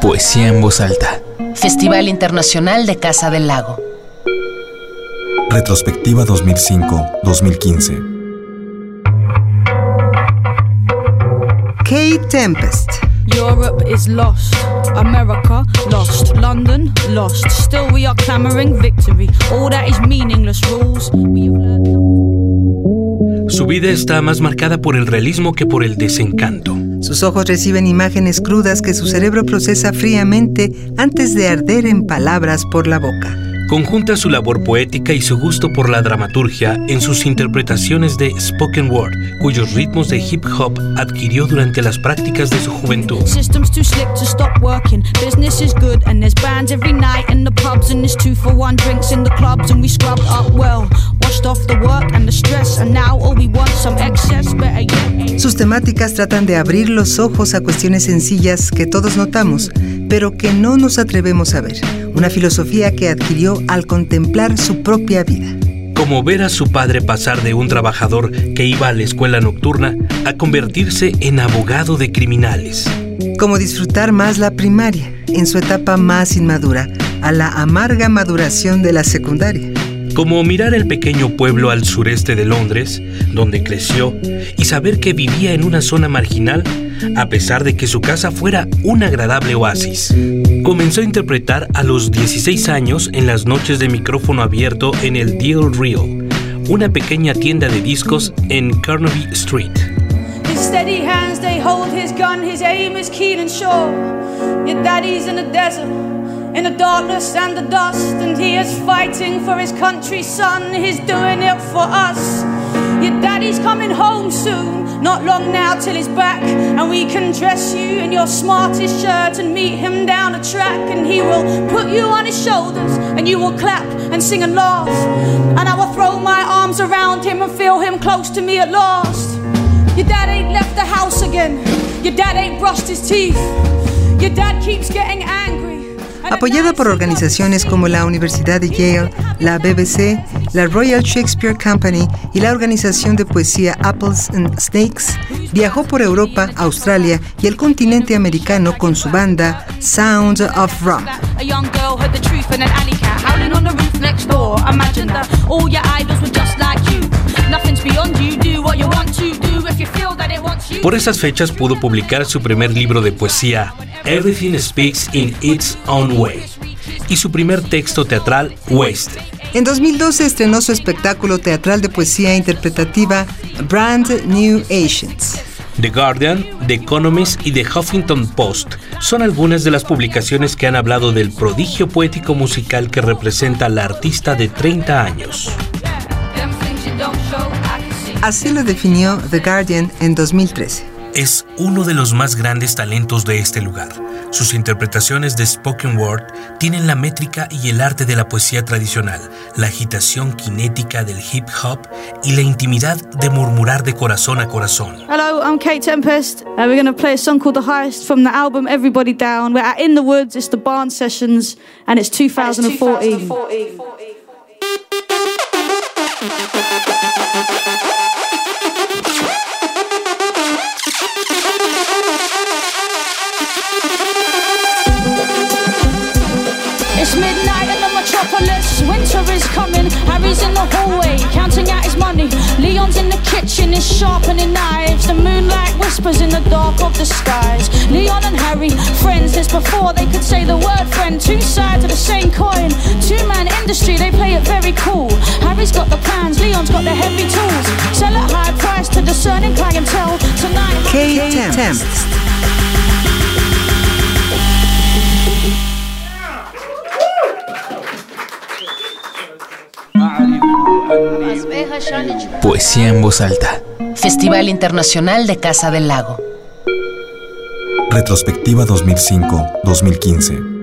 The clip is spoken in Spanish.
Poesía en voz alta. Festival Internacional de Casa del Lago. Retrospectiva 2005-2015. Kate Tempest. Europe is lost. America lost. London lost. Still we are clamoring victory. All that is meaningless rules. Su vida está más marcada por el realismo que por el desencanto. Sus ojos reciben imágenes crudas que su cerebro procesa fríamente antes de arder en palabras por la boca. Conjunta su labor poética y su gusto por la dramaturgia en sus interpretaciones de spoken word, cuyos ritmos de hip hop adquirió durante las prácticas de su juventud. Sus temáticas tratan de abrir los ojos a cuestiones sencillas que todos notamos, pero que no nos atrevemos a ver. Una filosofía que adquirió al contemplar su propia vida. Como ver a su padre pasar de un trabajador que iba a la escuela nocturna a convertirse en abogado de criminales. Como disfrutar más la primaria, en su etapa más inmadura, a la amarga maduración de la secundaria. Como mirar el pequeño pueblo al sureste de Londres, donde creció, y saber que vivía en una zona marginal, a pesar de que su casa fuera un agradable oasis. Comenzó a interpretar a los 16 años en las noches de micrófono abierto en el Deal Reel, una pequeña tienda de discos en Carnaby Street. In the darkness and the dust. And he is fighting for his country's son. He's doing it for us. Your daddy's coming home soon. Not long now till he's back. And we can dress you in your smartest shirt and meet him down the track. And he will put you on his shoulders. And you will clap and sing and laugh. And I will throw my arms around him and feel him close to me at last. Your dad ain't left the house again. Your dad ain't brushed his teeth. Your dad keeps getting angry. Apoyada por organizaciones como la Universidad de Yale, la BBC, la Royal Shakespeare Company y la organización de poesía Apples and Snakes, viajó por Europa, Australia y el continente americano con su banda Sound of Rock. Por esas fechas pudo publicar su primer libro de poesía, Everything Speaks in Its Own Way, y su primer texto teatral, Waste. En 2012 estrenó su espectáculo teatral de poesía interpretativa Brand New Asians. The Guardian, The Economist y The Huffington Post son algunas de las publicaciones que han hablado del prodigio poético musical que representa la artista de 30 años. Así lo definió The Guardian en 2013. Es uno de los más grandes talentos de este lugar. Sus interpretaciones de spoken word tienen la métrica y el arte de la poesía tradicional, la agitación kinética del hip hop y la intimidad de murmurar de corazón a corazón. Hello, I'm Kate Tempest. and we're going to play a song called The Heist from the album Everybody Down. We're at In the Woods, it's the Barnes Sessions, and it's 2014. It's whispers in the dark of the skies. Leon and Harry, friends. This before they could say the word friend. Two sides of the same coin. Two man industry, they play it very cool. Harry's got the plans, Leon's got the heavy tools. Sell at high price to discerning clientele. Tonight. Kate Tempest. Poesía en voz alta. Festival Internacional de Casa del Lago. Retrospectiva 2005-2015.